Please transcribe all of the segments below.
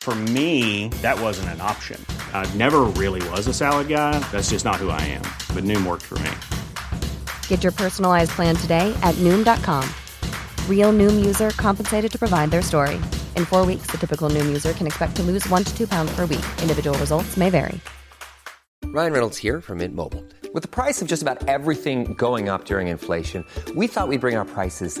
For me, that wasn't an option. I never really was a salad guy. That's just not who I am. But Noom worked for me. Get your personalized plan today at Noom.com. Real Noom user compensated to provide their story. In four weeks, the typical Noom user can expect to lose one to two pounds per week. Individual results may vary. Ryan Reynolds here from Mint Mobile. With the price of just about everything going up during inflation, we thought we'd bring our prices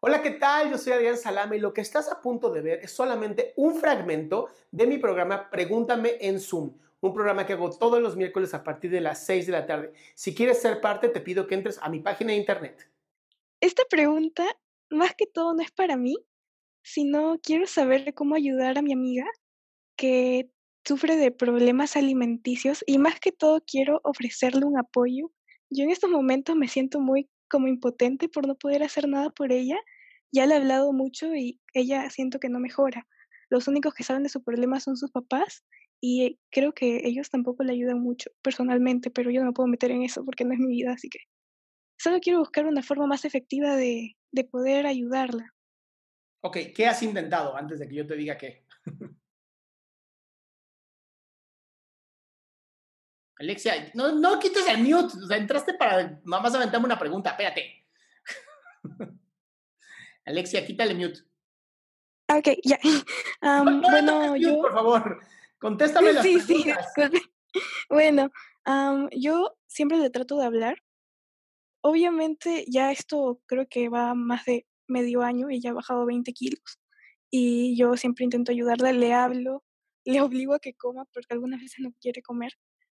Hola, ¿qué tal? Yo soy Adrián Salama y lo que estás a punto de ver es solamente un fragmento de mi programa Pregúntame en Zoom, un programa que hago todos los miércoles a partir de las 6 de la tarde. Si quieres ser parte, te pido que entres a mi página de internet. Esta pregunta, más que todo, no es para mí, sino quiero saber cómo ayudar a mi amiga que sufre de problemas alimenticios y más que todo quiero ofrecerle un apoyo. Yo en estos momentos me siento muy como impotente por no poder hacer nada por ella. Ya le he hablado mucho y ella siento que no mejora. Los únicos que saben de su problema son sus papás y creo que ellos tampoco le ayudan mucho personalmente, pero yo no me puedo meter en eso porque no es mi vida, así que solo quiero buscar una forma más efectiva de, de poder ayudarla. Ok, ¿qué has intentado antes de que yo te diga qué? Alexia, no, no quites el mute. O sea, entraste para. Mamás aventame una pregunta, espérate. Alexia, quítale mute. Ok, ya. No, Am, no bueno, mute, yo... por favor. Contéstame las Sí, sí, preguntas. disculpe. Bueno, am, yo siempre le trato de hablar. Obviamente ya esto creo que va más de medio año y ya ha bajado 20 kilos. Y yo siempre intento ayudarla, le hablo, le obligo a que coma porque algunas veces no quiere comer.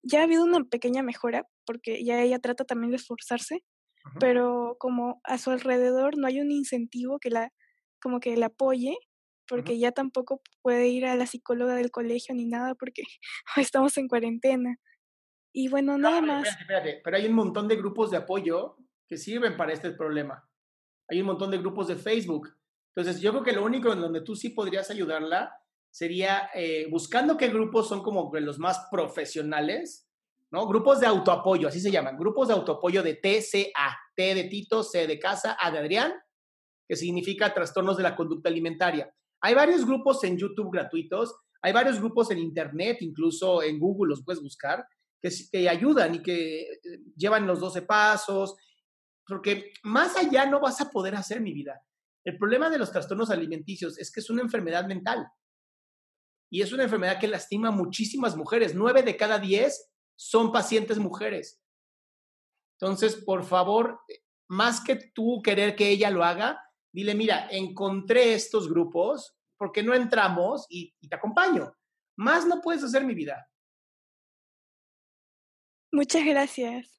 Ya ha habido una pequeña mejora porque ya ella trata también de esforzarse, pero como a su alrededor no hay un incentivo que la, como que la apoye, porque ya tampoco puede ir a la psicóloga del colegio ni nada porque estamos en cuarentena. Y bueno, No, nada más. espérate, espérate, pero hay un montón de grupos de apoyo que sirven para este problema. Hay un montón de grupos de Facebook. Entonces, yo creo que lo único en donde tú sí podrías ayudarla sería eh, buscando qué grupos son como los más profesionales, ¿no? Grupos de autoapoyo, así se llaman, grupos de autoapoyo de TCA, T de Tito, C de Casa, A de Adrián, que significa trastornos de la conducta alimentaria. Hay varios grupos en YouTube gratuitos, hay varios grupos en Internet, incluso en Google los puedes buscar, que, que ayudan y que eh, llevan los 12 pasos, porque más allá no vas a poder hacer mi vida. El problema de los trastornos alimenticios es que es una enfermedad mental y es una enfermedad que lastima muchísimas mujeres. Nueve de cada diez son pacientes mujeres. Entonces, por favor, más que tú querer que ella lo haga, dile, mira, encontré estos grupos, ¿por qué no entramos y, y te acompaño? Más no puedes hacer mi vida. Muchas gracias.